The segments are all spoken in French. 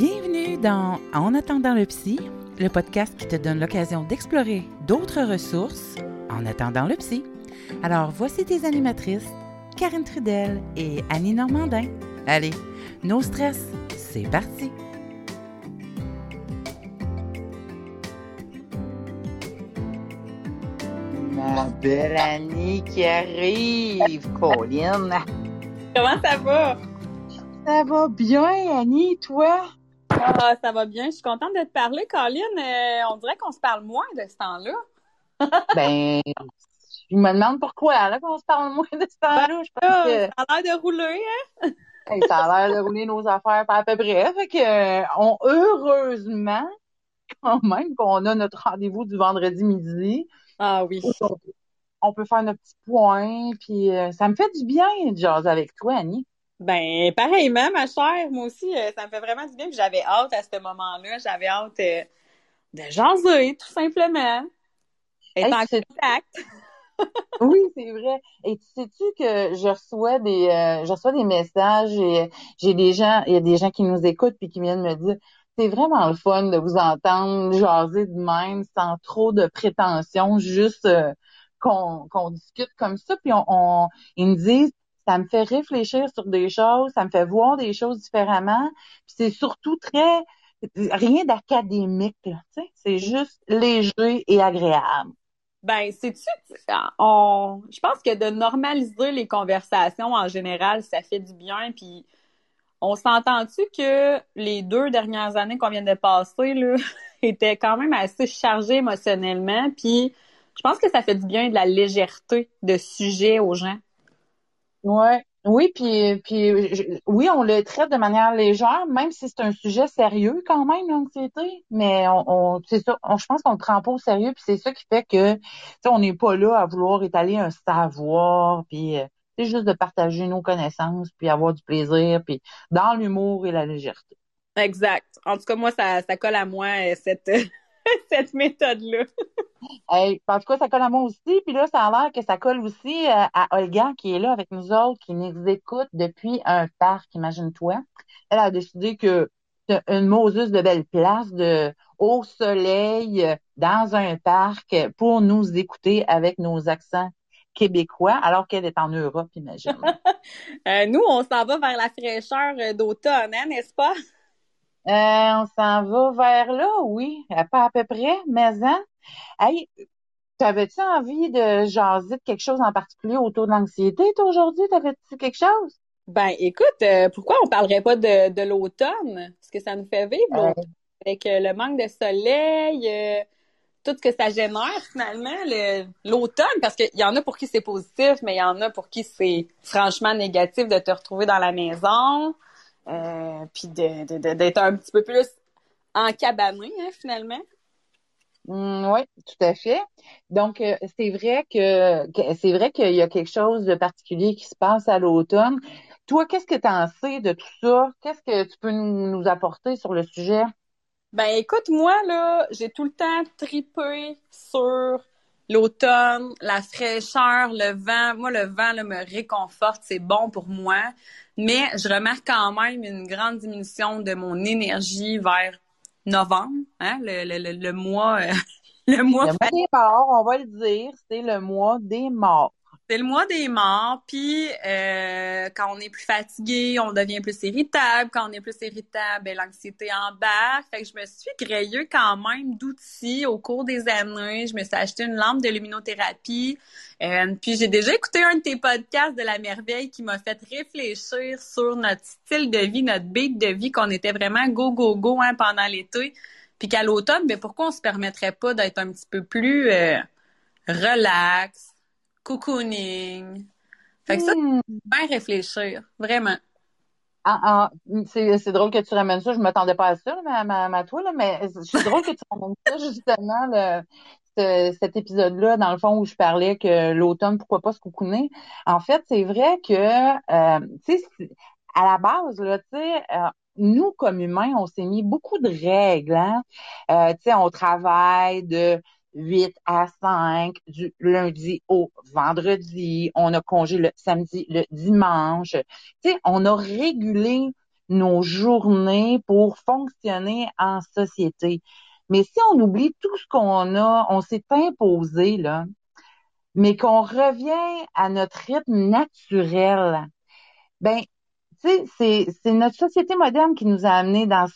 Bienvenue dans En attendant le psy, le podcast qui te donne l'occasion d'explorer d'autres ressources en attendant le psy. Alors voici tes animatrices, Karine Trudel et Annie Normandin. Allez, no stress, c'est parti! Ma belle Annie qui arrive, Colline. Comment ça va? Ça va bien, Annie, toi? Ah, ça va bien. Je suis contente de te parler, Colline. Euh, on dirait qu'on se parle moins de ce temps-là. ben, je me demande pourquoi, là, qu'on se parle moins de ce temps-là. Je pense que... Ça a l'air de rouler, hein? Hey, ça a l'air de rouler nos affaires à peu près. Fait que, euh, on, heureusement, quand même, qu'on a notre rendez-vous du vendredi midi. Ah oui. On, on peut faire notre petit point, puis euh, ça me fait du bien de jaser avec toi, Annie. Ben, pareillement, ma chère. Moi aussi, euh, ça me fait vraiment du bien. J'avais hâte à ce moment-là. J'avais hâte euh, de jaser, tout simplement. Être Hey, en contact. Oui, c'est vrai. Et tu sais-tu que je reçois des euh, je reçois des messages et euh, j'ai des gens, il y a des gens qui nous écoutent puis qui viennent me dire c'est vraiment le fun de vous entendre jaser de même sans trop de prétention, juste qu'on qu'on discute comme ça puis on, on ils me disent ça me fait réfléchir sur des choses, ça me fait voir des choses différemment, puis c'est surtout très rien d'académique c'est juste léger et agréable. Ben, sais-tu, on, je pense que de normaliser les conversations en général, ça fait du bien. Puis, on s'entend-tu que les deux dernières années qu'on vient de passer, là, étaient quand même assez chargées émotionnellement. Puis, je pense que ça fait du bien de la légèreté de sujet aux gens. Ouais, oui, puis puis oui, on le traite de manière légère, même si c'est un sujet sérieux quand même l'anxiété, mais on, on c'est ça, je pense qu'on le prend pas au sérieux, puis c'est ça qui fait que tu sais, on n'est pas là à vouloir étaler un savoir, puis euh, c'est juste de partager nos connaissances, puis avoir du plaisir, puis dans l'humour et la légèreté. Exact. En tout cas, moi, ça, ça colle à moi, euh, cette, cette méthode-là. Hey, en tout cas, ça colle à moi aussi. Puis là, ça a l'air que ça colle aussi euh, à Olga qui est là avec nous autres, qui nous écoute depuis un parc, imagine-toi. Elle a décidé que c'est une Moses de belle place, de au soleil, dans un parc, pour nous écouter avec nos accents québécois, alors qu'elle est en Europe, imagine. Euh, nous, on s'en va vers la fraîcheur euh, d'automne, hein, n'est-ce pas? Euh, on s'en va vers là, oui, à pas à peu près, mais hein. Hey, t'avais-tu envie de jaser de quelque chose en particulier autour de l'anxiété, toi, aujourd'hui? T'avais-tu quelque chose? Ben, écoute, euh, pourquoi on parlerait pas de, de l'automne? Ce que ça nous fait vivre, Euh, avec euh, le manque de soleil, euh, tout ce que ça génère finalement, le- l'automne, parce qu'il y en a pour qui c'est positif, mais il y en a pour qui c'est franchement négatif de te retrouver dans la maison, euh, puis de, de- de- d'être un petit peu plus encabané, hein, finalement. oui, tout à fait. Donc, euh, c'est vrai que, que- c'est vrai qu'il y a quelque chose de particulier qui se passe à l'automne. Toi, qu'est-ce que tu en sais de tout ça? Qu'est-ce que tu peux nous, nous apporter sur le sujet? Ben écoute, moi là, j'ai tout le temps tripé sur l'automne, la fraîcheur, le vent. Moi, le vent là, me réconforte, c'est bon pour moi. Mais je remarque quand même une grande diminution de mon énergie vers novembre, hein, le, le, le, le mois, euh, le mois Le mois des morts, on va le dire, c'est le mois des morts. C'est le mois des morts, puis euh, quand on est plus fatigué, on devient plus irritable. Quand on est plus irritable, ben, l'anxiété embarque. Fait que je me suis grillé quand même d'outils au cours des années. Je me suis acheté une lampe de luminothérapie. Euh, puis j'ai déjà écouté un de tes podcasts de la merveille qui m'a fait réfléchir sur notre style de vie, notre beat de vie, qu'on était vraiment go, go, go hein, pendant l'été. Puis qu'à l'automne, ben pourquoi on se permettrait pas d'être un petit peu plus euh, relax, cocooning. Fait que ça, Hmm. c'est bien réfléchir, vraiment. Ah, ah, c'est, c'est drôle que tu ramènes ça. Je m'attendais pas à ça, là, ma, ma, toi, là, mais c'est drôle que tu ramènes ça, justement, le, ce- cet épisode-là, dans le fond, où je parlais que l'automne, pourquoi pas se cocooner. En fait, c'est vrai que, euh, tu sais, à la base, là, tu sais, euh, nous, comme humains, on s'est mis beaucoup de règles, hein. Euh, tu sais, on travaille de 8 à 5, du lundi au vendredi. On a congé le samedi, le dimanche. Tu sais, on a régulé nos journées pour fonctionner en société. Mais si on oublie tout ce qu'on a, on s'est imposé, là, mais qu'on revient à notre rythme naturel, ben, tu sais, c'est, c'est notre société moderne qui nous a amenés dans,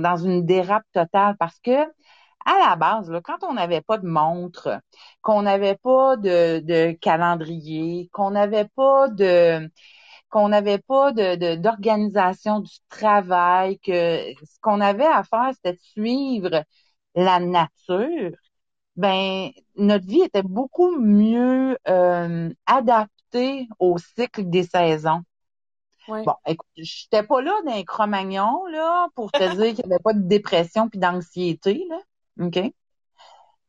dans une dérape totale parce que, à la base, là, quand on n'avait pas de montre, qu'on n'avait pas de, de calendrier, qu'on n'avait pas de, qu'on n'avait pas de, d'organisation du travail, que ce qu'on avait à faire, c'était de suivre la nature, ben notre vie était beaucoup mieux euh, adaptée au cycle des saisons. Bon, écoute, j'étais pas là d'un Cro-Magnon, là, pour te dire qu'il n'y avait pas de dépression puis d'anxiété, là. OK?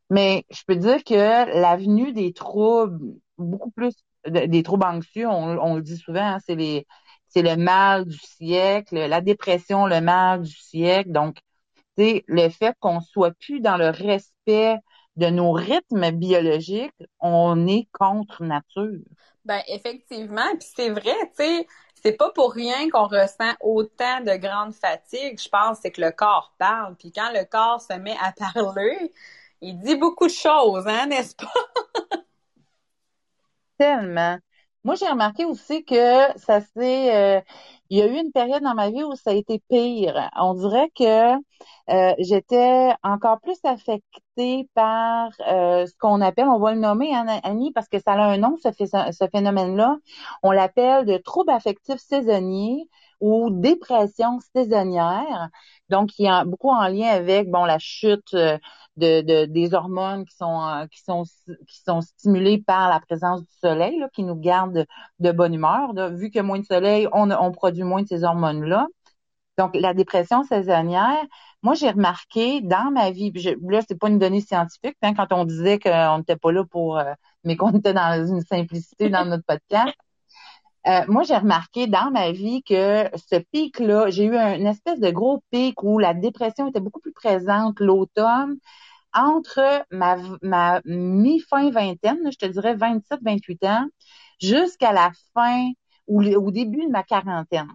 Mais je peux dire que l'avenue des troubles, beaucoup plus des troubles anxieux, on, le dit souvent, hein, c'est les c'est le mal du siècle, la dépression, le mal du siècle. Donc, c'est le fait qu'on soit plus dans le respect de nos rythmes biologiques, on est contre nature. Ben effectivement, puis c'est vrai, tu sais, c'est pas pour rien qu'on ressent autant de grande fatigue. Je pense c'est que le corps parle, puis quand le corps se met à parler, il dit beaucoup de choses, hein, n'est-ce pas? Tellement. Moi, j'ai remarqué aussi que ça s'est, euh, il y a eu une période dans ma vie où ça a été pire. On dirait que euh, j'étais encore plus affectée par euh, ce qu'on appelle, on va le nommer, hein, Annie, parce que ça a un nom, ce, phénomène-là. On l'appelle de trouble affectif saisonnier ou dépression saisonnière. Donc, il y a beaucoup en lien avec bon la chute euh, de, de des hormones qui sont euh, qui sont qui sont stimulées par la présence du soleil, là, qui nous garde de, bonne humeur. Vu qu'il y a moins de soleil, on, on produit moins de ces hormones-là. Donc, la dépression saisonnière, moi, j'ai remarqué dans ma vie, je, là, c'est pas une donnée scientifique, hein, quand on disait qu'on n'était pas là pour, euh, mais qu'on était dans une simplicité dans notre podcast, euh, moi, j'ai remarqué dans ma vie que ce pic-là, j'ai eu une espèce de gros pic où la dépression était beaucoup plus présente l'automne entre ma, ma mi-fin vingtaine, je te dirais 27-28 ans, jusqu'à la fin ou au début de ma quarantaine.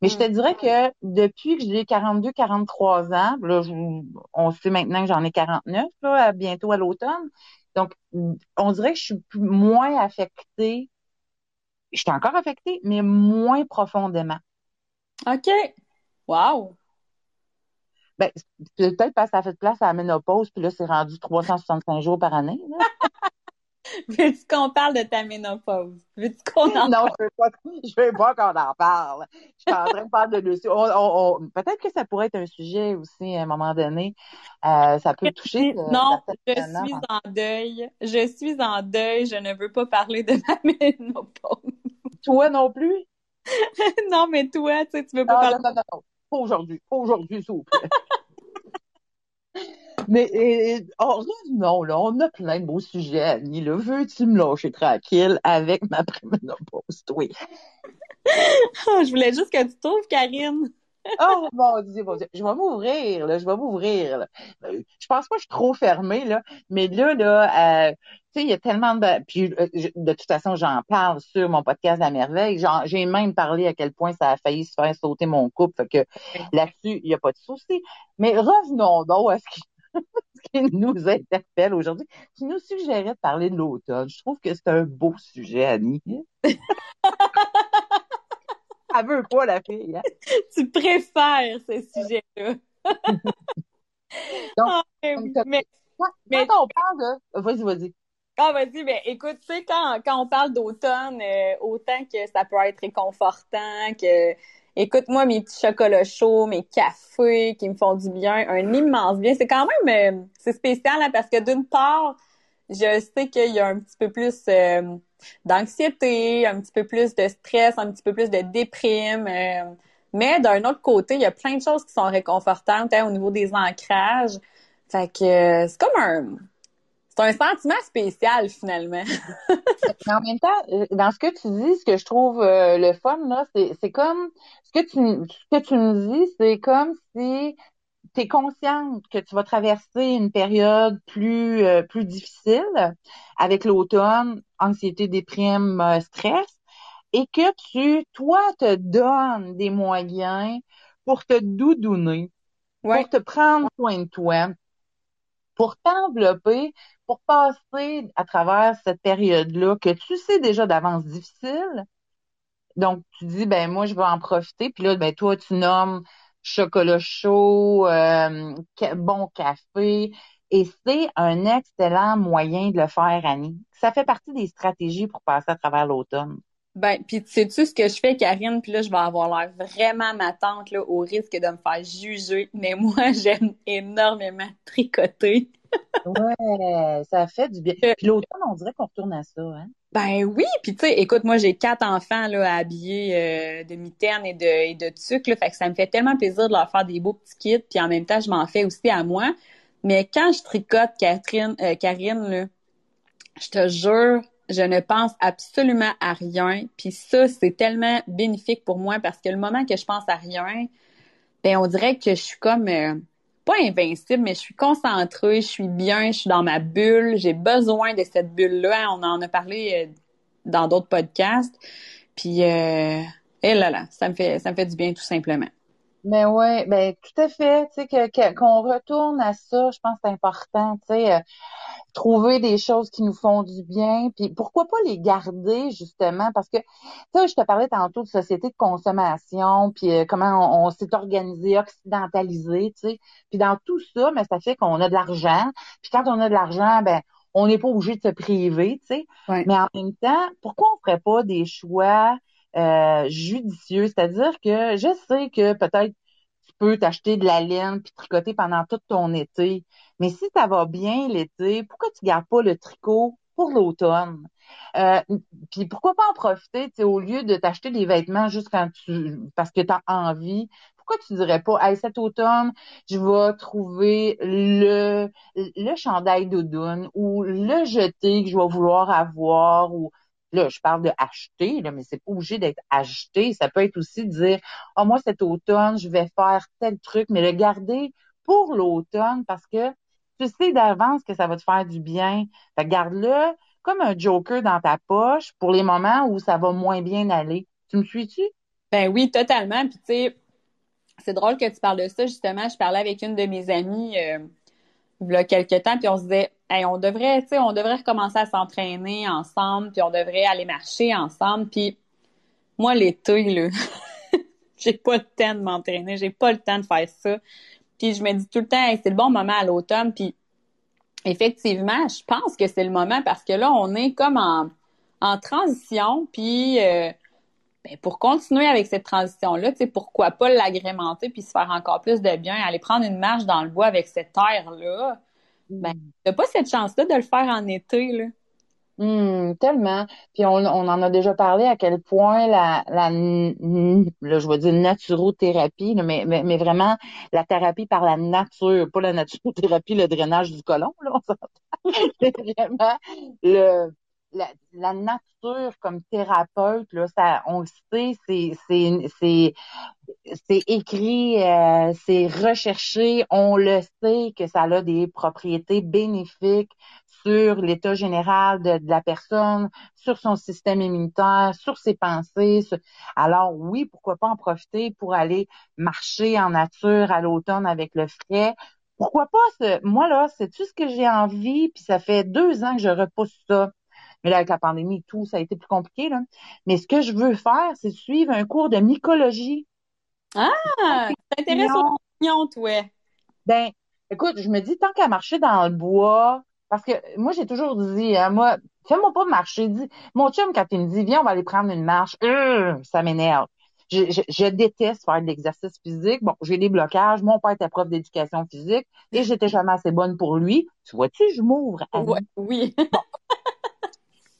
Mais je te hmm. dirais que depuis que j'ai 42, 43 ans, là, on sait maintenant que j'en ai 49, là, bientôt à l'automne. Donc, on dirait que je suis moins affectée je suis encore affectée, mais moins profondément. OK. Wow. Ben, peut-être parce que ça a fait place à la ménopause, puis là, c'est rendu 365 jours par année. Veux-tu qu'on parle de ta ménopause? Veux-tu qu'on en Non, je veux pas, je veux pas qu'on en parle. Je suis en train de parler de dessus. peut-être que ça pourrait être un sujet aussi à un moment donné. Euh, ça peut toucher. Euh, non, je suis en deuil. Je suis en deuil. Je ne veux pas parler de ma ménopause. Toi non plus? non, mais toi, tu sais, tu veux pas parler. Non, non, non, Pas aujourd'hui. Pas aujourd'hui, s'il vous plaît. Mais et, oh, non, là, on a plein de beaux sujets, Annie. Là. Veux-tu me lâcher tranquille avec ma préménopause, oui. oh, je voulais juste que tu trouves, Karine. oh mon Dieu, mon Dieu. Je vais m'ouvrir, là. Je vais m'ouvrir. Euh, je pense pas que je suis trop fermée, là. Mais là, là, euh, tu sais, il y a tellement de. Puis euh, de toute façon, j'en parle sur mon podcast La Merveille. J'ai même parlé à quel point ça a failli se faire sauter mon couple. Fait que là-dessus, il n'y a pas de souci. Mais revenons donc à ce qui qui nous interpelle aujourd'hui. Tu nous suggérais de parler de l'automne. Je trouve que c'est un beau sujet, Annie. Elle veut pas, la fille. Hein? Tu préfères ce sujet-là. Donc, ah, mais, quand, on parle de... Vas-y, vas-y. Ah, vas-y, mais écoute, tu sais, quand, quand on parle d'automne, euh, autant que ça peut être réconfortant, que Écoute, moi, mes petits chocolats chauds, mes cafés qui me font du bien, un immense bien. C'est quand même, euh, c'est spécial là, parce que d'une part, je sais qu'il y a un petit peu plus euh, d'anxiété, un petit peu plus de stress, un petit peu plus de déprime. Euh, mais d'un autre côté, il y a plein de choses qui sont réconfortantes hein, au niveau des ancrages. Fait que c'est comme un, c'est un sentiment spécial finalement. Mais en même temps, dans ce que tu dis, ce que je trouve le fun là, c'est, c'est comme ce que tu, ce que tu me dis, c'est comme si tu es consciente que tu vas traverser une période plus euh, plus difficile avec l'automne, anxiété, déprime, euh, stress, et que tu, toi, te donnes des moyens pour te doudouner, pour te prendre soin de toi, pour t'envelopper, pour passer à travers cette période-là que tu sais déjà d'avance difficile. Donc, tu dis, ben moi, je vais en profiter. Puis là, ben toi, tu nommes chocolat chaud, euh, bon café. Et c'est un excellent moyen de le faire, Annie. Ça fait partie des stratégies pour passer à travers l'automne. Ben, puis sais-tu ce que je fais, Karine? Puis là, je vais avoir l'air vraiment ma tante, là, au risque de me faire juger. Mais moi, j'aime énormément tricoter. Ouais, ça fait du bien. Puis l'automne, on dirait qu'on retourne à ça, hein? Ben oui, puis tu sais, écoute, moi j'ai quatre enfants là à habiller euh, de mitaines et de et de là, fait que ça me fait tellement plaisir de leur faire des beaux petits kits, puis en même temps je m'en fais aussi à moi. Mais quand je tricote, Catherine, euh, Karine, là, je te jure, je ne pense absolument à rien. Puis ça, c'est tellement bénéfique pour moi parce que le moment que je pense à rien, ben on dirait que je suis comme euh, pas invincible, mais je suis concentrée, je suis bien, je suis dans ma bulle. J'ai besoin de cette bulle-là. On en a parlé euh, dans d'autres podcasts. Puis, euh, et là là, ça me fait, ça me fait du bien tout simplement. Mais ouais, ben tout à fait. Tu sais que qu'on retourne à ça, je pense que c'est important. Tu sais, euh, trouver des choses qui nous font du bien, puis pourquoi pas les garder justement parce que tu sais, je te parlais tantôt de société de consommation, puis euh, comment on, s'est organisé, occidentalisé, tu sais. Puis dans tout ça, mais ça fait qu'on a de l'argent. Puis quand on a de l'argent, ben on n'est pas obligé de se priver, tu sais. Mais en même temps, pourquoi on ferait pas des choix euh, judicieux. C'est-à-dire que je sais que peut-être tu peux t'acheter de la laine puis tricoter pendant tout ton été. Mais si ça va bien l'été, pourquoi tu gardes pas le tricot pour l'automne? Euh, puis pourquoi pas en profiter, au lieu de t'acheter des vêtements juste parce que tu as envie, pourquoi tu dirais pas hey, cet automne, je vais trouver le le chandail doudoune ou le jeté que je vais vouloir avoir ou Là, je parle de acheter, là, mais c'est pas obligé d'être acheté. Ça peut être aussi dire, ah, moi, cet automne, je vais faire tel truc, mais le garder pour l'automne parce que tu sais d'avance que ça va te faire du bien. Fait garde-le comme un joker dans ta poche pour les moments où ça va moins bien aller. Tu me suis-tu? Ben oui, totalement. Puis tu sais, c'est drôle que tu parles de ça. Justement, je parlais avec une de mes amies euh, il y a quelques temps, puis on se disait on devrait, tu on devrait recommencer à s'entraîner ensemble, puis on devrait aller marcher ensemble. Puis moi, l'été, là, j'ai pas le temps de m'entraîner, j'ai pas le temps de faire ça. Puis je me dis tout le temps, c'est le bon moment à l'automne. Puis effectivement, je pense que c'est le moment parce que là, on est comme en, transition. Puis euh, ben, pour continuer avec cette transition-là, pourquoi pas l'agrémenter puis se faire encore plus de bien, aller prendre une marche dans le bois avec cette terre-là ben, t'as pas cette chance-là de le faire en été, là. Hum, tellement. Puis on, on, en a déjà parlé à quel point la, la là, je vais dire naturothérapie, mais, mais, mais, vraiment la thérapie par la nature, pas la naturothérapie, le drainage du côlon, là, C'est vraiment le, la, la, nature comme thérapeute, là, ça, on le sait, c'est, c'est, c'est, c'est écrit, euh, c'est recherché, on le sait que ça a des propriétés bénéfiques sur l'état général de, la personne, sur son système immunitaire, sur ses pensées. Alors oui, pourquoi pas en profiter pour aller marcher en nature à l'automne avec le frais. Pourquoi pas? Ce, moi, là, c'est tout ce que j'ai envie, puis ça fait deux ans que je repousse ça. Mais là, avec la pandémie et tout, ça a été plus compliqué. Là. Mais ce que je veux faire, c'est suivre un cours de mycologie. Ah, t'intéresses aux opinions, toi? Ben, écoute, je me dis, tant qu'à marcher dans le bois, parce que moi, j'ai toujours dit, hein, moi, fais-moi pas marcher. Dis, mon chum, quand il me dit, viens, on va aller prendre une marche, euh, ça m'énerve. Je, je, déteste faire de l'exercice physique. Bon, j'ai des blocages. Mon père était prof d'éducation physique et j'étais jamais assez bonne pour lui. Tu vois-tu, je m'ouvre. oui.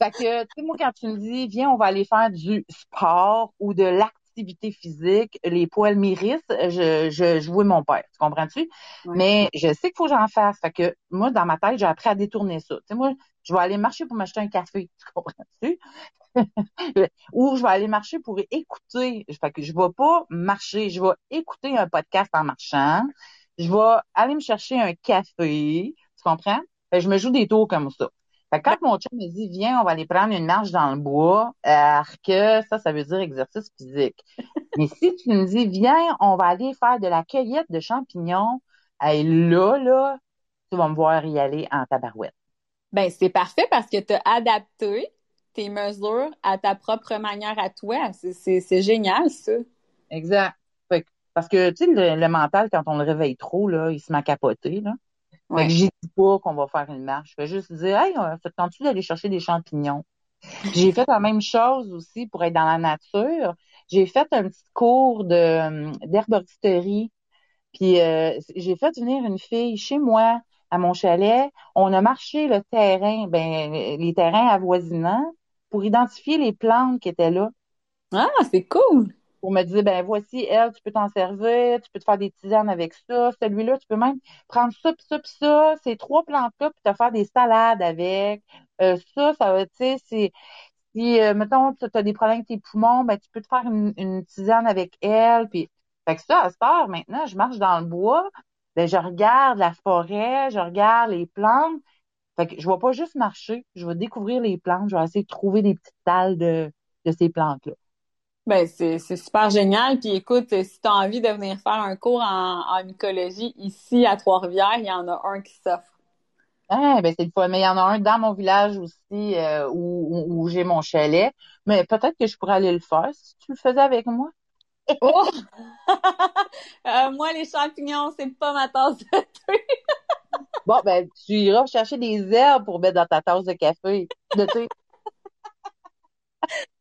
Fait que, tu sais, moi, quand tu me dis, viens, on va aller faire du sport ou de l'activité physique, les poils m'irrissent, je, je jouais mon père. Tu comprends-tu? Mais je sais qu'il faut que j'en fasse. Fait que, moi, dans ma tête, j'ai appris à détourner ça. Tu sais, moi, je vais aller marcher pour m'acheter un café. Tu comprends-tu? ou je vais aller marcher pour écouter. Fait que je vais pas marcher, je vais écouter un podcast en marchant. Je vais aller me chercher un café. Tu comprends? Fait que je me joue des tours comme ça. Fait que quand mon chum me dit, viens, on va aller prendre une marche dans le bois, alors que ça, ça veut dire exercice physique. Mais si tu me dis, viens, on va aller faire de la cueillette de champignons, et là, là, tu vas me voir y aller en tabarouette. Ben, c'est parfait parce que tu as adapté tes mesures à ta propre manière à toi. C'est génial, ça. Exact. parce que, tu sais, le, mental, quand on le réveille trop, là, il se met à capoter, là. Que j'y dis pas qu'on va faire une marche. Je fais juste dire, hey, ça te tente-tu d'aller chercher des champignons? J'ai fait la même chose aussi pour être dans la nature. J'ai fait un petit cours de d'herboristerie. Puis euh, j'ai fait venir une fille chez moi à mon chalet. On a marché le terrain, ben les terrains avoisinants pour identifier les plantes qui étaient là. Ah, c'est cool pour me dire, ben voici, elle, tu peux t'en servir, tu peux te faire des tisanes avec ça. Celui-là, tu peux même prendre ça, puis ça, puis ça, ces trois plantes-là, puis te faire des salades avec. Euh, ça, ça va, tu sais. Si, euh, mettons, tu as des problèmes avec tes poumons, ben tu peux te faire une, tisane avec elle. Puis, fait que ça, à cette heure, maintenant, je marche dans le bois, ben je regarde la forêt, je regarde les plantes. Fait que je vais pas juste marcher, je vais découvrir les plantes, je vais essayer de trouver des petites dalles de, de ces plantes-là. Ben, c'est, super génial. Puis écoute, si tu as envie de venir faire un cours en, en mycologie ici à Trois-Rivières, il y en a un qui s'offre. Ah, ben c'est le fois. Mais il y en a un dans mon village aussi euh, où, où, j'ai mon chalet. Mais peut-être que je pourrais aller le faire si tu le faisais avec moi. oh! Euh, moi, les champignons, c'est pas ma tasse de thé. bon, ben, tu iras chercher des herbes pour mettre dans ta tasse de café, de thé.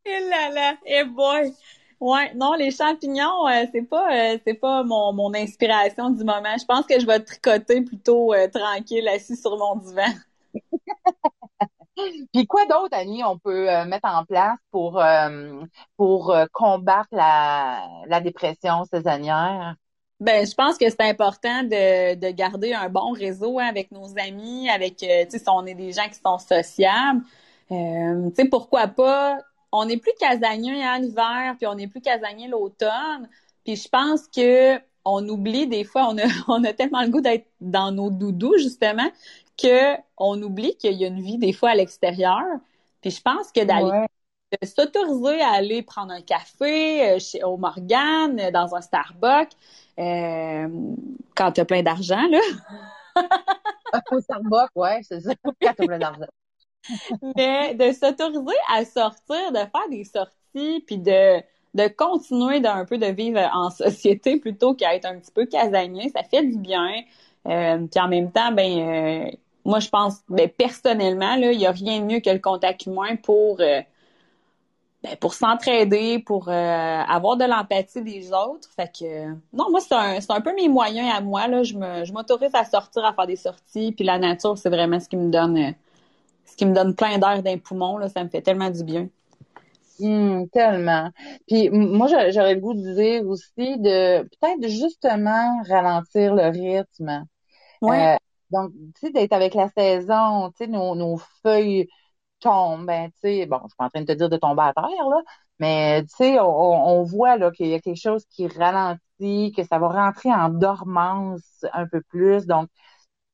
Et eh là là, eh boy. Ouais, non, les champignons, euh, c'est pas euh, c'est pas mon, mon inspiration du moment. Je pense que je vais tricoter plutôt euh, tranquille assis sur mon divan. Puis quoi d'autre, Annie, on peut mettre en place pour pour combattre la, la dépression saisonnière? Ben, je pense que c'est important de, de garder un bon réseau hein, avec nos amis, avec, tu sais, si on est des gens qui sont sociables. tu sais, pourquoi pas on n'est plus casanier en hiver, puis on n'est plus casanier l'automne. Puis je pense que on oublie des fois, on a, on a tellement le goût d'être dans nos doudous, justement, que on oublie qu'il y a une vie des fois à l'extérieur. Puis je pense que d'aller s'autoriser à aller prendre un café euh, chez au Morgan, euh, dans un Starbucks, euh, quand tu as plein d'argent, là. au Starbucks, ouais, c'est ça, quand tu as plein d'argent. Mais de s'autoriser à sortir, de faire des sorties, puis de, de continuer d'un peu de vivre en société plutôt qu'à être un petit peu casanier, ça fait du bien. Euh, puis en même temps, ben euh, moi je pense, ben, personnellement, il n'y a rien de mieux que le contact humain pour euh, ben, pour s'entraider, pour avoir de l'empathie des autres. Fait que non, moi c'est un, un peu mes moyens à moi. Là. Je me je m'autorise à sortir, à faire des sorties, puis la nature, c'est vraiment ce qui me donne ce qui me donne plein d'air d'un poumon, là, ça me fait tellement du bien. Hum, tellement. Puis moi, j'aurais le goût de dire aussi de peut-être justement ralentir le rythme. Ouais. Euh, donc, tu sais, d'être avec la saison, tu sais, nos, nos feuilles tombent, ben, tu sais, bon, je suis pas en train de te dire de tomber à terre, là, mais tu sais, on, on voit là qu'il y a quelque chose qui ralentit, que ça va rentrer en dormance un peu plus. Donc,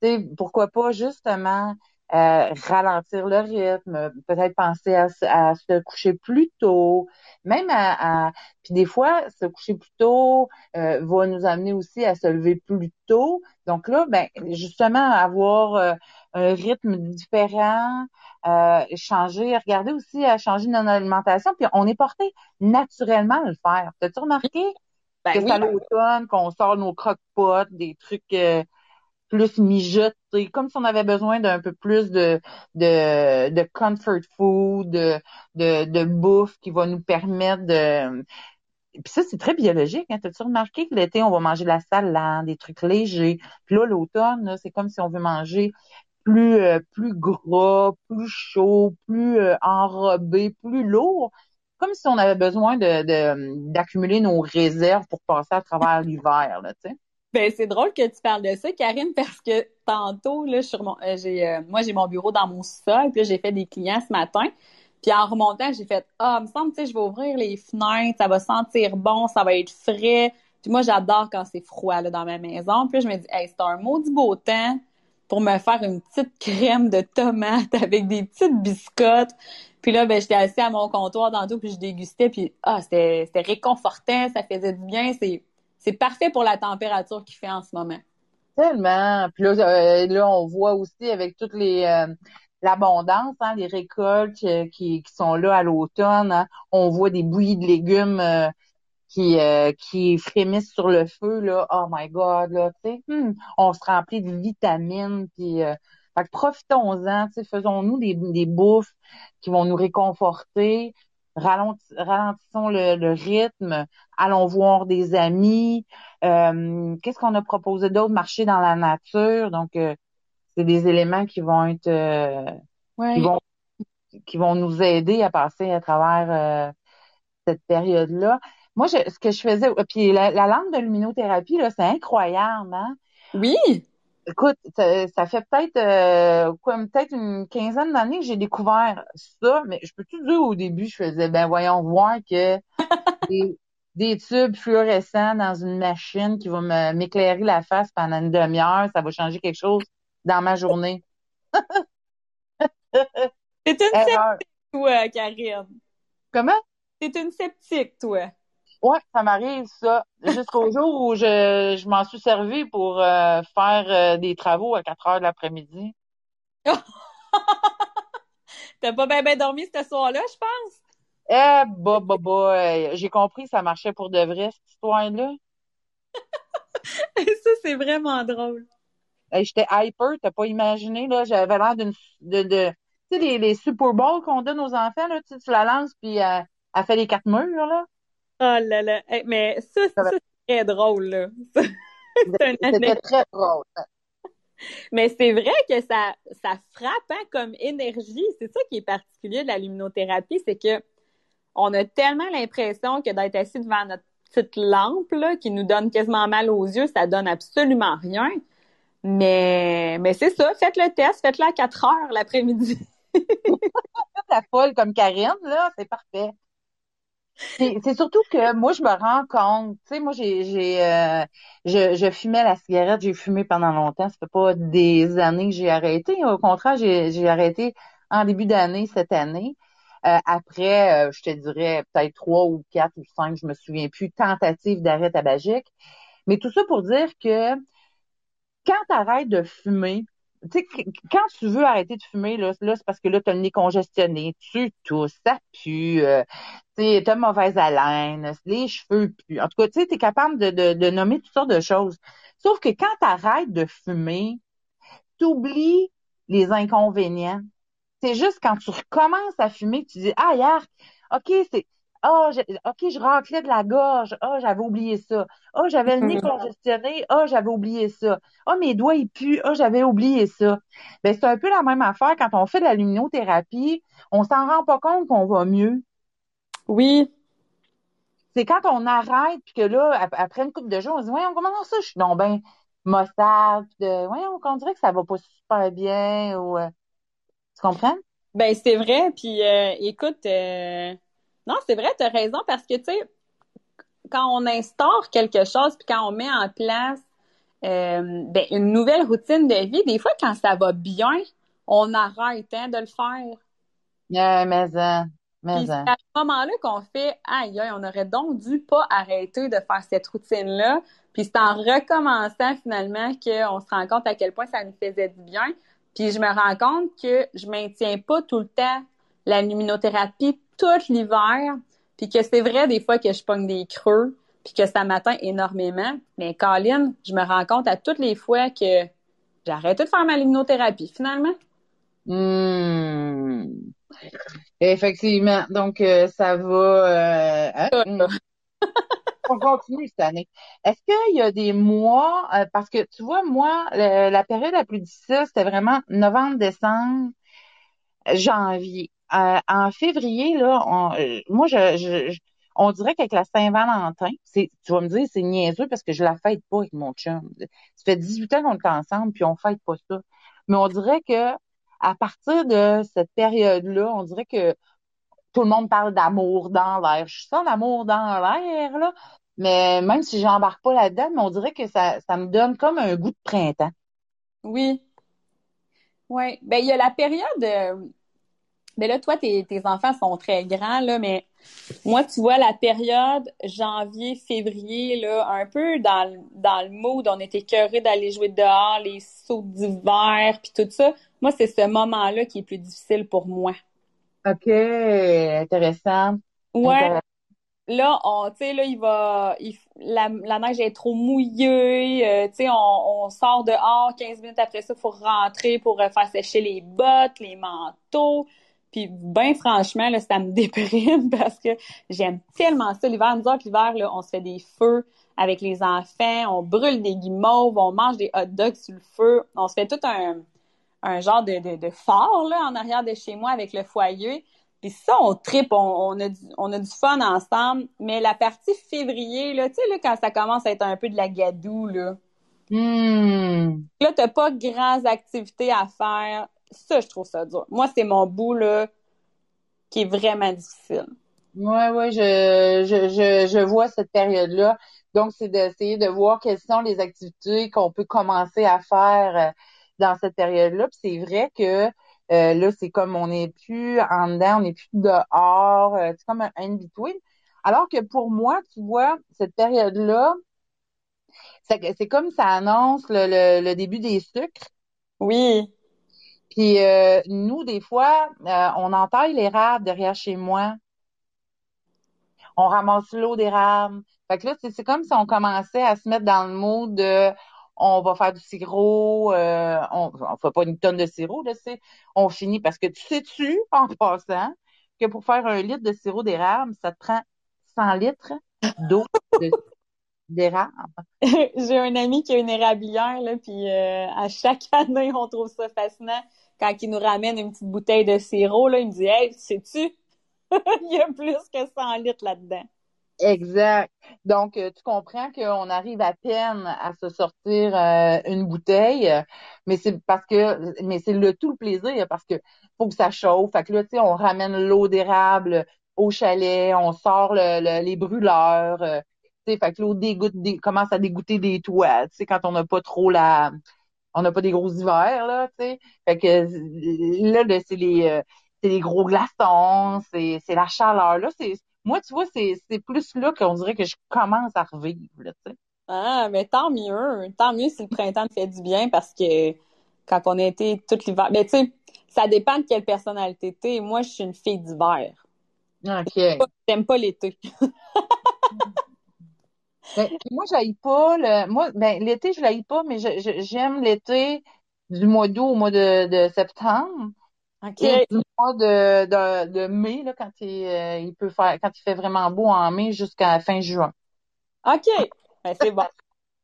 tu sais, pourquoi pas justement euh, ralentir le rythme, peut-être penser à, se coucher plus tôt, même à, puis des fois se coucher plus tôt euh, va nous amener aussi à se lever plus tôt. Donc là, ben justement avoir euh, un rythme différent, changer, regarder aussi à changer notre alimentation. Puis on est porté naturellement à le faire. T'as-tu remarqué ben que c'est à l'automne qu'on sort nos croque-potes, des trucs plus mijoté, comme si on avait besoin d'un peu plus de, de, de comfort food, de, de, de bouffe qui va nous permettre de... Puis ça, c'est très biologique. Hein? T'as-tu remarqué que l'été, on va manger de la salade, des trucs légers? Puis là, l'automne, c'est comme si on veut manger plus euh, plus gras, plus chaud, plus euh, enrobé, plus lourd. Comme si on avait besoin de d'accumuler nos réserves pour passer à travers l'hiver, là, tu sais. Ben, c'est drôle que tu parles de ça, Karine, parce que tantôt, là, euh, j'ai, euh, moi, j'ai mon bureau dans mon sol, puis j'ai fait des clients ce matin. Puis en remontant, j'ai fait Ah, il me semble, tu sais, je vais ouvrir les fenêtres, ça va sentir bon, ça va être frais. Puis moi, j'adore quand c'est froid là, dans ma maison. Puis je me dis, hey, c'est un maudit beau temps. pour me faire une petite crème de tomate avec des petites biscottes. Puis là, ben, j'étais assise à mon comptoir tantôt, puis je dégustais, puis ah, c'était, c'était réconfortant, ça faisait du bien. C'est, c'est parfait pour la température qu'il fait en ce moment. Tellement. Puis là, euh, là on voit aussi avec toutes les euh, l'abondance, hein, les récoltes euh, qui, sont là à l'automne. Hein. on voit des bouillies de légumes qui qui frémissent sur le feu. Oh my God, là, hmm, on se remplit de vitamines. Puis, fait que profitons-en, faisons-nous des, des bouffes qui vont nous réconforter. Ralentissons le, le, rythme, allons voir des amis. Qu'est-ce qu'on a proposé d'autre? Marcher dans la nature. Donc, c'est des éléments qui vont être qui vont qui vont nous aider à passer à travers cette période-là. Moi, je, ce que je faisais, puis la, la lampe de luminothérapie, là, c'est incroyable, hein? Oui. Écoute, ça, fait peut-être euh, quoi, peut-être une quinzaine d'années que j'ai découvert ça, mais je peux tout dire au début, je faisais ben voyons voir que des, des, tubes fluorescents dans une machine qui va m'éclairer la face pendant une demi-heure, ça va changer quelque chose dans ma journée. C'est une sceptique, toi, Karine. Comment? C'est une sceptique, toi. Ouais, ça m'arrive ça. Jusqu'au jour où je, je m'en suis servi pour euh, faire euh, des travaux à 4 heures de l'après-midi. T'as pas bien dormi ce soir-là, je pense? Eh, bah, bah, bah, j'ai compris, ça marchait pour de vrai, cette histoire-là. ça, c'est vraiment drôle. J'étais hyper, t'as pas imaginé, là, j'avais l'air d'une, de, de, tu sais, les, les Super Bowls qu'on donne aux enfants, là, tu, tu la lances puis euh, elle fait les quatre murs, là. Oh là là. mais ça, ça, c'est très drôle, là. C'était très drôle. Mais c'est vrai que ça, ça frappe hein, comme énergie. C'est ça qui est particulier de la luminothérapie, c'est que on a tellement l'impression que d'être assis devant notre petite lampe là, qui nous donne quasiment mal aux yeux, ça donne absolument rien. Mais, mais c'est ça, faites le test, faites-le à 4 heures l'après-midi. la folle comme Karine, là, c'est parfait. C'est surtout que moi, je me rends compte, tu sais, moi, j'ai, j'ai, euh, je, je fumais la cigarette, j'ai fumé pendant longtemps. Ça fait pas des années que j'ai arrêté. Au contraire, j'ai, arrêté en début d'année cette année. Euh, après, euh, je te dirais peut-être trois ou quatre ou cinq, je me souviens plus, tentatives d'arrêt tabagique. Mais tout ça pour dire que quand tu arrêtes de fumer, tu sais, quand tu veux arrêter de fumer, là, c'est parce que là, tu as le nez congestionné, tu tousses, ça pue, euh, tu as mauvaise haleine, les cheveux puent. En tout cas, tu sais, es capable de, de, de, nommer toutes sortes de choses. Sauf que quand tu arrêtes de fumer, tu oublies les inconvénients. C'est juste quand tu recommences à fumer, tu dis, ah, hier, OK, c'est, ah, oh, OK, je raclais de la gorge. Ah, oh, j'avais oublié ça. Ah, oh, j'avais le nez congestionné. Ah, oh, j'avais oublié ça. Ah, mes doigts, ils puent. Ah, j'avais oublié ça. Ben, c'est un peu la même affaire quand on fait de la luminothérapie. On s'en rend pas compte qu'on va mieux. Oui. C'est quand on arrête, puis que là, après une couple de jours, on se dit, voyons, comment ça, je suis donc ben maussade, de, voyons, on dirait que ça va pas super bien, ou, euh, tu comprends? Ben, c'est vrai, puis euh, écoute, euh, non, c'est vrai, tu as raison, parce que, tu sais, quand on instaure quelque chose, puis quand on met en place euh, ben, une nouvelle routine de vie, des fois, quand ça va bien, on arrête hein, de le faire. Yeah, mais, euh, mais c'est à ce moment-là qu'on fait aïe, aïe, on aurait donc dû pas arrêter de faire cette routine-là. Puis c'est en recommençant finalement qu'on se rend compte à quel point ça nous faisait du bien. Puis je me rends compte que je maintiens pas tout le temps la luminothérapie tout l'hiver, puis que c'est vrai des fois que je pogne des creux, puis que ça m'atteint énormément. Mais Colin, je me rends compte à toutes les fois que j'ai arrêté de faire ma luminothérapie, finalement. Mmh. Effectivement. Donc, euh, ça va... Euh, hein? Hmm. On continue cette année. Est-ce qu'il y a des mois, euh, parce que tu vois, moi, la période la plus difficile, c'était vraiment novembre, décembre, janvier. Euh, en février, là, on, euh, moi, je, on dirait qu'avec la Saint-Valentin, tu vas me dire, c'est niaiseux parce que je la fête pas avec mon chum. Ça fait 18 ans qu'on est ensemble, puis on fête pas ça. Mais on dirait que à partir de cette période-là, on dirait que tout le monde parle d'amour dans l'air. Je sens l'amour dans l'air, là. Mais même si j'embarque pas là-dedans, on dirait que ça, ça me donne comme un goût de printemps. Oui. Oui. Ben, il y a la période. Euh... Ben là, toi, tes, tes enfants sont très grands, là, mais moi, tu vois, la période janvier, février, là, un peu dans, le- dans le mood, on était curieux d'aller jouer dehors, les sauts d'hiver, puis tout ça. Moi, c'est ce moment-là qui est plus difficile pour moi. OK, intéressant. Ouais, Intéressant. là, on, tu sais, là, il va, il, la, la neige est trop mouillée, euh, tu sais, on, on sort dehors, 15 minutes après ça, faut rentrer pour euh, faire sécher les bottes, les manteaux. Puis, ben franchement, là, ça me déprime parce que j'aime tellement ça. L'hiver, nous autres, l'hiver, là, on se fait des feux avec les enfants, on brûle des guimauves, on mange des hot dogs sur le feu, on se fait tout un, un genre de, de, de fort, là, en arrière de chez moi avec le foyer. Puis ça, on tripe, on, on, a du, on a du fun ensemble. Mais la partie février, là, tu sais, là, quand ça commence à être un peu de la gadoue, là, Hmm. là, t'as pas grandes activités à faire. Ça, je trouve ça dur. Moi, c'est mon bout, là, qui est vraiment difficile. Ouais, ouais, je, je, je, je vois cette période-là. Donc, c'est d'essayer de voir quelles sont les activités qu'on peut commencer à faire euh, dans cette période-là. Puis c'est vrai que euh, là, c'est comme on n'est plus en dedans, on n'est plus dehors, euh, c'est comme un in-between. Alors que pour moi, tu vois, cette période-là, c'est comme ça annonce le, le, le début des sucres. Oui. Puis euh, nous, des fois, euh, on entaille l'érable derrière chez moi. On ramasse l'eau d'érable. Fait que là, c'est comme si on commençait à se mettre dans le mood de on va faire du sirop, euh, on, on fait pas une tonne de sirop, là, on finit parce que tu sais-tu, en passant, que pour faire un litre de sirop d'érable, ça te prend 100 litres d'eau de- d'érable. J'ai un ami qui a une érablière, là, puis à chaque année, on trouve ça fascinant. Quand il nous ramène une petite bouteille de sirop, là, il me dit Hey, sais-tu, il y a plus que 100 litres là-dedans. Exact. Donc, euh, tu comprends qu'on arrive à peine à se sortir euh, une bouteille, mais c'est parce que, mais c'est le tout le plaisir parce que faut que ça chauffe. Fait que là, tu sais, on ramène l'eau d'érable au chalet, on sort le- le- les brûleurs, euh, tu sais, fait que l'eau commence à dégoûter des toits, tu sais, quand on n'a pas trop la, on n'a pas des gros hivers, là, tu sais. Fait que euh, là, c'est les, euh, c'est les gros glaçons, c'est, c'est la chaleur. Là, c'est, moi, tu vois, c'est, c'est plus là qu'on dirait que je commence à revivre, là, tu sais. Ah, mais tant mieux. Tant mieux si le printemps te fait du bien parce que quand on a été tout l'hiver. Mais tu sais, ça dépend de quelle personnalité t'es. Moi, je suis une fille d'hiver. OK. J'aime pas l'été. Ben, moi, j'aille pas le, moi, ben, l'été, je l'aille pas, mais je- je- j'aime l'été du mois d'août au mois de, de septembre OK. et du mois de, de, de mai, là, quand il, euh, il peut faire, quand il fait vraiment beau en mai jusqu'à fin juin. OK. Ben, c'est bon.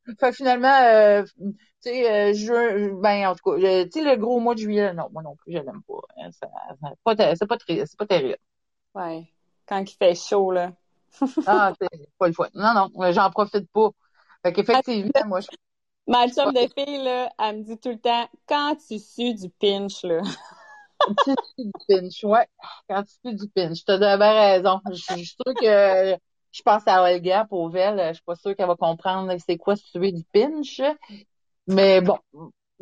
Fait finalement, euh, tu sais, euh, juin, ben, en tout cas, le- tu sais, le gros mois de juillet, non, moi non plus, je l'aime pas. hein, ça- C'est pas, c'est pas terrible. Ouais. Quand il fait chaud, là. Ah, c'est pas le fun. Non, non, j'en profite pas. Fait qu'effectivement, moi, je Ma chum de fille, là, elle me dit tout le temps, quand tu sues du pinch, là? Tu sues du pinch, ouais. Quand tu sues du pinch, t'as de bien raison. Je je suis sûre que je pense à Olga Pauvel, je suis pas sûre qu'elle va comprendre c'est quoi suer du pinch. Mais bon,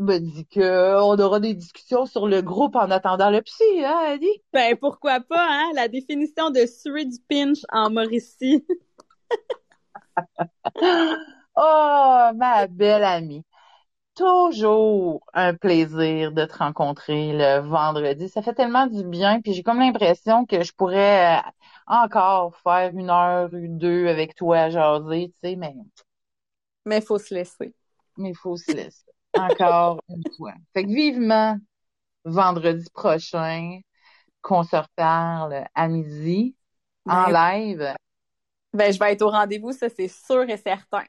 me dit que on aura des discussions sur le groupe en attendant le psy, hein, Annie? Ben, pourquoi pas, hein? La définition de suer du pinch en Mauricie. Oh, ma belle amie. Toujours un plaisir de te rencontrer le vendredi. Ça fait tellement du bien, puis j'ai comme l'impression que je pourrais euh, encore faire une heure ou deux avec toi à jaser, tu sais, mais Mais il faut se laisser. mais il faut se laisser. Encore une fois. Fait que vivement, vendredi prochain, qu'on se reparle à midi, en live, ben, je vais être au rendez-vous, ça, c'est sûr et certain.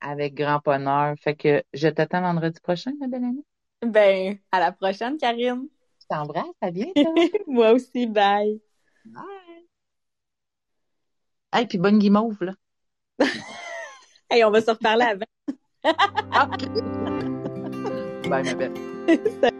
avec grand bonheur. Fait que je t'attends vendredi prochain, ma belle amie. Ben, à la prochaine, Karine. Je t'embrasse, à bientôt. Moi aussi, bye. Bye. Hey, puis bonne guimauve, là. Hey, on va se reparler avant. OK. Bye, ma belle.